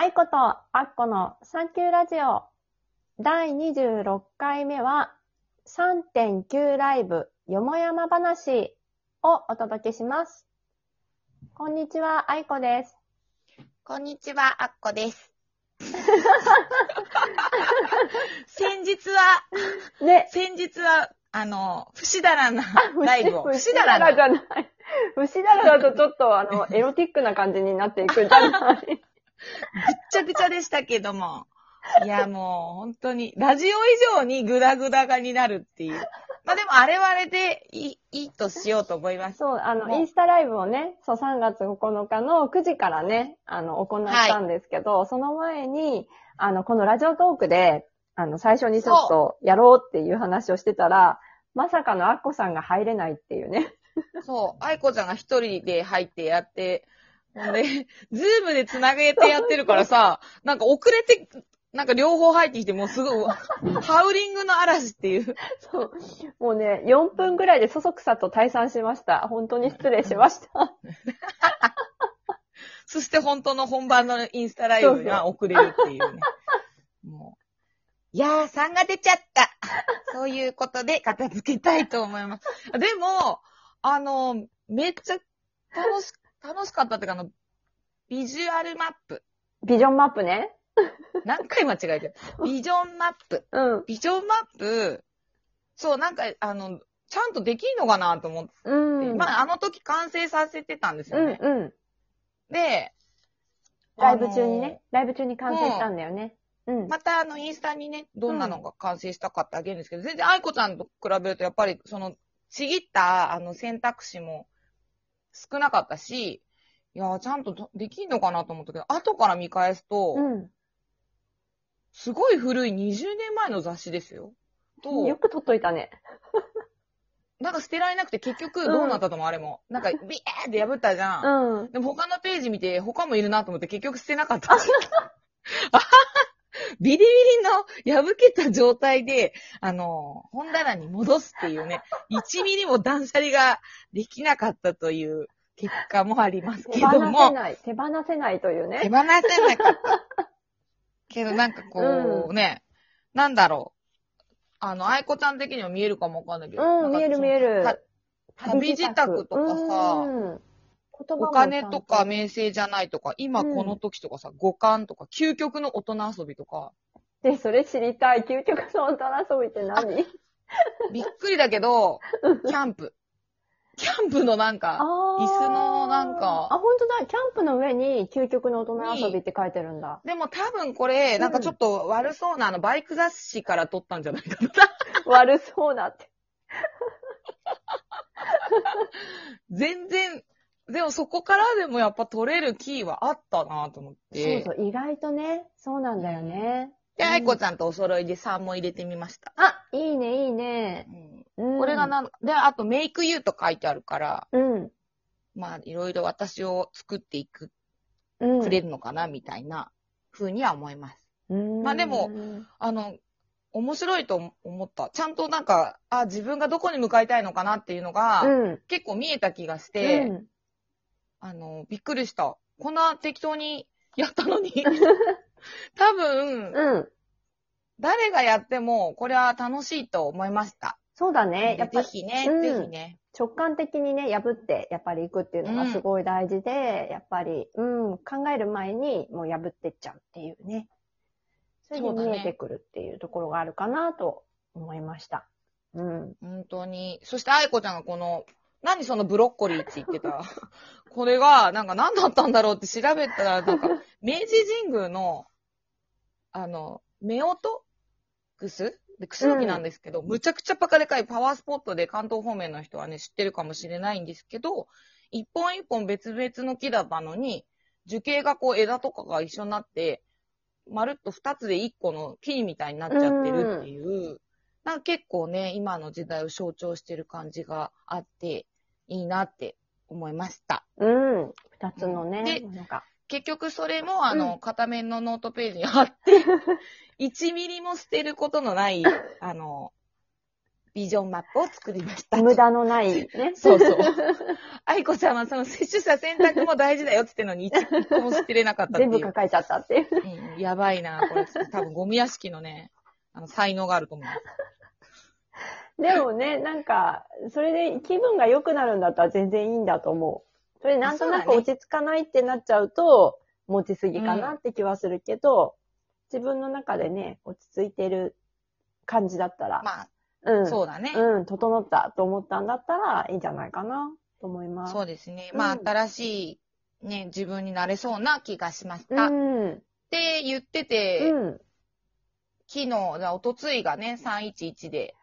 愛子とアッコのサンキューラジオ第26回目は3.9ライブよもやま話をお届けします。こんにちは、愛子です。こんにちは、あっこです。先日は、ね、先日は、あの、不死だらなライブを。不死だらじゃない。だらだとちょっとあの、エロティックな感じになっていくんじゃない？ぐっちゃぐちゃでしたけども。いや、もう、本当に、ラジオ以上にグダグダがになるっていう。まあでも、あれはあれでいい、いいとしようと思います。そう、あの、インスタライブをね、そう、3月9日の9時からね、あの、行ったんですけど、その前に、あの、このラジオトークで、あの、最初にちょっとやろうっていう話をしてたら、まさかのアッコさんが入れないっていうね。そう、愛子ちゃんが一人で入ってやって、で、ズームで繋げてやってるからさ、なんか遅れて、なんか両方入ってきて、もうすごい、ハウリングの嵐っていう。そう。もうね、4分ぐらいでそそくさと退散しました。本当に失礼しました。そして本当の本番のインスタライブが遅れるっていうね。もう。いやー、3が出ちゃった。そういうことで片付けたいと思います。でも、あの、めっちゃ楽し、楽しかったってか、あの、ビジュアルマップ。ビジョンマップね。何回間違えてる？ビジョンマップ。うん。ビジョンマップ、そう、なんか、あの、ちゃんとできんのかなと思って、うん。まあ、あの時完成させてたんですうん、よね。うん。で、ライブ中にね、ライブ中に完成したんだよね。うん。また、あの、インスタにね、どんなのが完成したかってあげるんですけど、全然愛子ちゃんと比べると、やっぱり、その、ちぎった、あの、選択肢も少なかったし、いやー、ちゃんとできんのかなと思ったけど、後から見返すと、うん。すごい古い20年前の雑誌ですよ。と、よく撮っといたね。なんか捨てられなくて結局どうなったともあれも。なんかビーって破ったじゃん。うん。でも他のページ見て他もいるなと思って結局捨てなかった。あビリビリの破けた状態で、あの、本棚に戻すっていうね、1ミリも断捨離ができなかったという結果もあります手放せけども、ない。手放せないというね。手放せなかった。けどなんかこうね、なんだろう。あの、愛子ちゃん的には見えるかもわかんないけど。うん、見える見える。た旅支度とかさうんお金とか名声じゃないとか、今うんこの時とかさ、五感とか、究極の大人遊びとか、で、それ知りたい。究極の大人遊びって何？びっくりだけど、キャンプ。キャンプのなんか、椅子のなんかあ、本当だ。キャンプの上に究極の大人遊びって書いてるんだ。でも多分これ、うんなんかちょっと悪そうなあの、バイク雑誌から撮ったんじゃないかな。悪そうだって。全然、でもそこからでもやっぱ取れるキーはあったなと思って。そうそう、意外とね、そうなんだよね。で、うん愛子ちゃんとお揃いで3も入れてみました。あ、いいね、いいね。うんうんこれがなん、で、あとメイクユーと書いてあるから、うん。まあ、いろいろ私を作っていく、うん。くれるのかな、みたいな風には思います。うんまあでも、あの、面白いと思った。ちゃんとなんか、あ、自分がどこに向かいたいのかなっていうのが、うん。結構見えた気がして、うんあの、びっくりした。こんな適当にやったのに、多分、うん。誰がやっても、これは楽しいと思いました。そうだね。やっぱりぜひね、うんぜひね。直感的にね、破って、やっぱり行くっていうのがすごい大事で、やっぱり、うん、考える前にもう破ってっちゃうっていうね。そうだね見えてくるっていうところがあるかなと思いました。うん。本当に。そして、愛子ちゃんがこの、何そのブロッコリーって言ってた。これが、なんか何だったんだろうって調べたら、なんか、明治神宮の、あの、メオトクスで、クスノキなんですけど、むちゃくちゃバカでかいパワースポットで関東方面の人はね、知ってるかもしれないんですけど、一本一本別々の木だったのに、樹形がこう枝とかが一緒になって、まるっと二つで一個の木みたいになっちゃってるっていう、なんか結構ね、今の時代を象徴してる感じがあって、いいなって思いました。うん。二つのね、でなんか。結局それも、あの、う片面のノートページに貼って、1ミリも捨てることのない、あの、ビジョンマップを作りました。無駄のないね。そうそう。愛子ちゃんはその接種者選択も大事だよって言ってるのに一一個も知ってれなかったっていう。全部抱えちゃったっていう。うん、やばいな、これ。多分ゴミ屋敷のね、あの、才能があると思います。でもね、なんか、それで気分が良くなるんだったら全然いいんだと思う。それでなんとなく落ち着かないってなっちゃうと、持ちすぎかなって気はするけど、自分の中でね、落ち着いてる感じだったら、まあ、うん。そうだね。うん、整ったと思ったんだったらいいんじゃないかなと思います。そうですね。まあ、うん新しい、ね、自分になれそうな気がしました。っうん。て言ってて、うん。昨日、じゃあおとついがね、311で、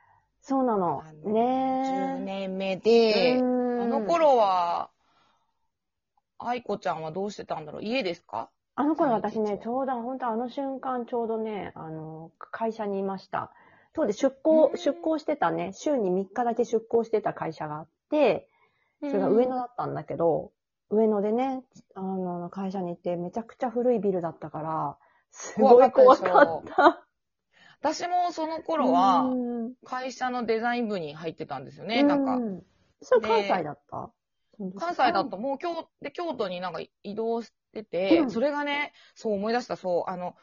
そうなの。あ。のね10年目で、うん。あの頃は、愛子ちゃんはどうしてたんだろう？家ですか？あの頃私ね311、ちょうど、本当あの瞬間ちょうどね、あの、会社にいました。当時出向う、ん。出向してたね、週に3日だけ出向してた会社があって、それが上野だったんだけど、上野でね、あの、会社に行ってめちゃくちゃ古いビルだったから、すごい怖かった。私もその頃は、うん。会社のデザイン部に入ってたんですよね。なんか。う、んそれ関西だった？関西だともう京で京都になんか移動してて、うん。それがね、そう思い出した、そう、あの、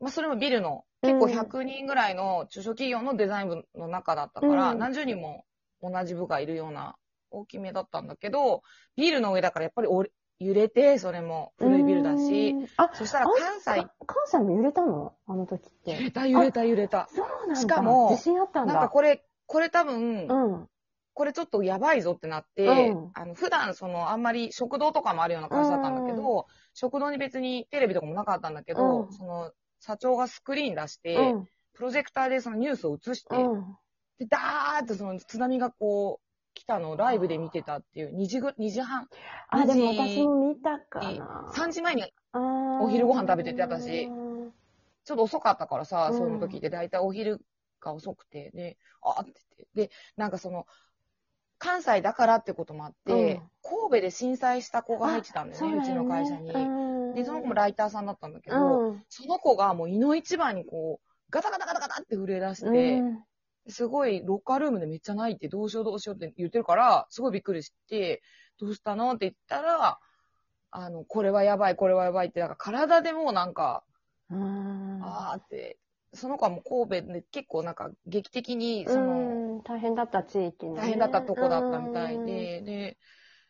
まあ、それもビルの、結構うん100人ぐらいの中小企業のデザイン部の中だったから、うん。何十人も同じ部がいるような大きめだったんだけど、ビルの上だからやっぱりお揺れて、それも古いビルだし、うんあ、そしたら関西、か関西も揺れたの？あの時って。揺れた揺れた揺れた。そうなんだ。しかも自信あったんだ。なんかこれ、これ多分、うん。これちょっとやばいぞってなって、うんあの、普段その、あんまり食堂とかもあるような会社だったんだけど、食堂に別にテレビとかもなかったんだけど、うんその、社長がスクリーン出して、うん。プロジェクターでそのニュースを映して、うん。で、ダーってその津波がこう、来たのをライブで見てたっていう、2時ぐ、2時半、あ、でも2時私も見たかな。3時前におお昼ご飯食べてて私。ちょっと遅かったからさ、うん。その時でだいたいお昼が遅くて、で、あーって言って。で、なんかその、関西だからってこともあって、うん。神戸で震災した子が入ってたんだよね、うちの会社に。で、その子もライターさんだったんだけど、うん。その子がもう胃の一番にこう、ガタガタガタガタって震え出して、うん。すごいロッカールームでめっちゃ泣いてどうしようどうしようって言ってるから、すごいびっくりして、どうしたのって言ったら、あの、これはやばい、これはやばいって、なんか体でもうなんか、うんあーって、その子はもう神戸で結構なんか劇的に、その、うん大変だった地域ね大変だったとこだったみたいで、で、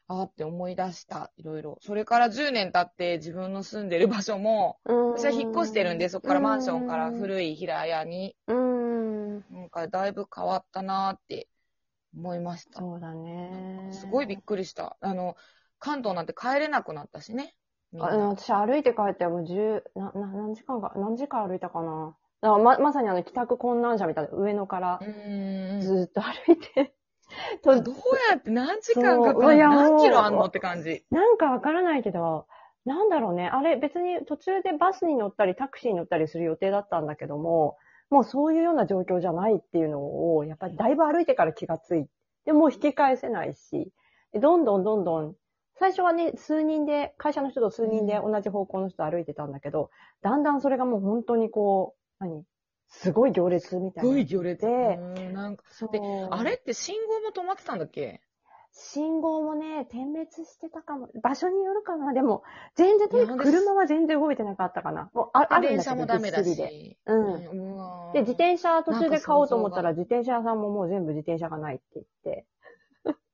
あーって思い出した、いろいろ。それから10年経って自分の住んでる場所も、うん私は引っ越してるんで、そこからマンションから古い平屋に、うん。なんかだいぶ変わったなーって思いました。そうだね。すごいびっくりした。あの、関東なんて帰れなくなったしね。みんなあうん私歩いて帰ってもう10、な、な、何時間か、何時間歩いたかな。だからま、まさにあの帰宅困難者みたいな、上野からうーん。ずーっと歩いて。と どうやって何時間かかるそういやもう何キロあんのって感じ。なんかわからないけど、なんだろうね。あれ別に途中でバスに乗ったりタクシーに乗ったりする予定だったんだけども、もうそういうような状況じゃないっていうのを、やっぱりだいぶ歩いてから気がついて、でもう引き返せないし、でどんどんどんどん、最初はね、数人で、会社の人と数人で同じ方向の人と歩いてたんだけど、だんだんそれがもう本当にこう、何？すごい行列みたいな。すごい行列。でうんなんかであれって信号も止まってたんだっけ？信号もね、点滅してたかも。場所によるかな。でも、全然、とにかく車は全然動いてなかったかな。もう、ああるん電だけど車もダメだ。し。うんで、自転車途中で買おうと思ったら、自転車屋さんももう全部自転車がないって言って。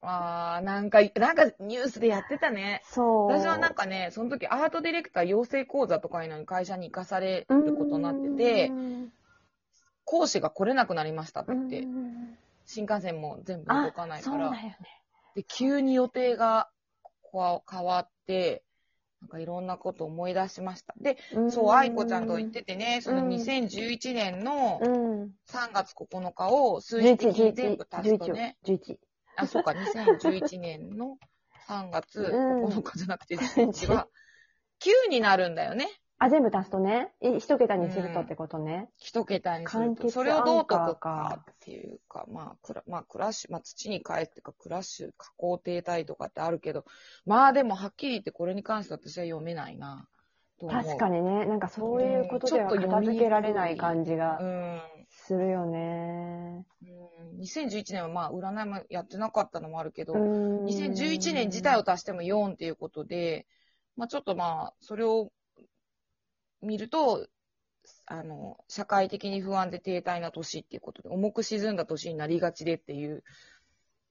ああ、なんか、なんかニュースでやってたね。そう。私はなんかね、その時アートディレクター養成講座とかいうのに会社に行かされることになっててう、ん、講師が来れなくなりましたってうん言って、新幹線も全部動かないからそうだよ、ね。で、急に予定がこわ変わって、なんかいろんなこと思い出しました。で、そう、愛子ちゃんと言っててね、そのうん2011年のうん。3月9日を数字的に全部足すとね、11、11。あ、そうか、2011年の3月うん9日じゃなくて11は、9になるんだよね。あ、全部足すとね、い一桁にするとってことね。一桁にすると。それをどう解くかかっていうか、まあ、クラ、まあ、クラッシュ、まあ、土に返ってか、クラッシュ、加工停滞とかってあるけど、まあでも、はっきり言ってこれに関して私は読めないな。確かにね、なんかそういうことではうんちょっと片付けられない感じがうん。するよね。うん、2011年はまあ、占いもやってなかったのもあるけど、うん。2011年自体を足しても4っていうことで、まあちょっとまあ、それを見ると、あの、社会的に不安で停滞な年っていうことで、重く沈んだ年になりがちでっていう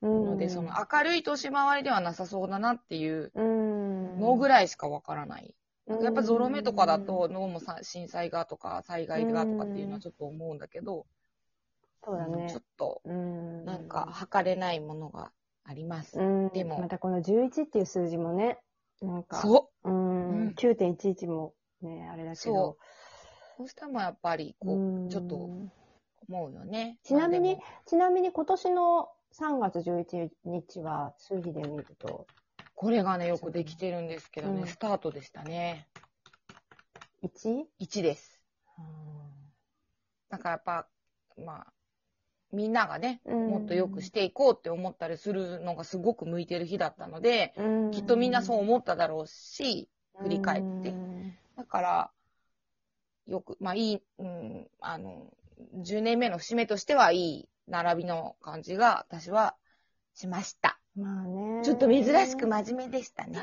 ので、その明るい年回りではなさそうだなっていううん、のぐらい、しかわからない。やっぱゾロ目とかだと脳もさ震災がとか災害がとかっていうのはちょっと思うんだけど、そうだねちょっ。とうん。なんか測れないものがあります。うん、でもまたこの11っていう数字もね、なんか、。そううん、うん9.11もね、あれだけど。どうしてもやっぱりこうちょっと思うよね。ちなみにちなみに今年の3月11日は数字で見ると、これがね、よくできてるんですけどね、うんスタートでしたね。1? 1です。だからやっぱ、まあ、みんながね、うんもっと良くしていこうって思ったりするのがすごく向いてる日だったので、うんきっとみんなそう思っただろうし、振り返ってうんだから、よく、まあいい、うん、あの、10年目の節目としてはいい並びの感じが私はしました。まあね。ちょっと珍しく真面目でしたね。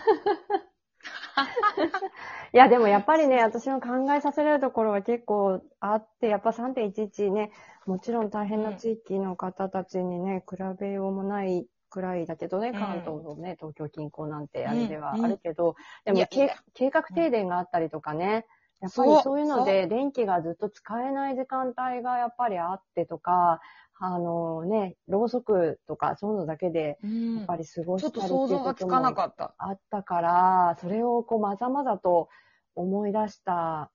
いや、でもやっぱりね、私の考えさせられるところは結構あって、やっぱ3.11ね、もちろん大変な地域の方たちにね、比べようもないくらいだけどね、ん。関東のね、東京近郊なんてうん。あれではあるけど、でも計画停電があったりとかね、やっぱりそう。いうので電気がずっと使えない時間帯がやっぱりあってとか、あのね、ろうそくとかそういうのだけで、うんやっぱり過ごしたりっと想像がつかなかった。あったから、それをこうまざまざと思い出した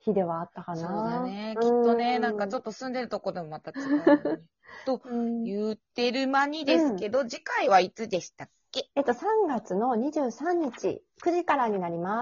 日ではあったかな。そうだね。きっとね、なんかちょっっと住んでるとこでもまた違うとと、うん言ってる間にですけど、次回はいつでしたっけ？えっと、3月の23日、9時からになります。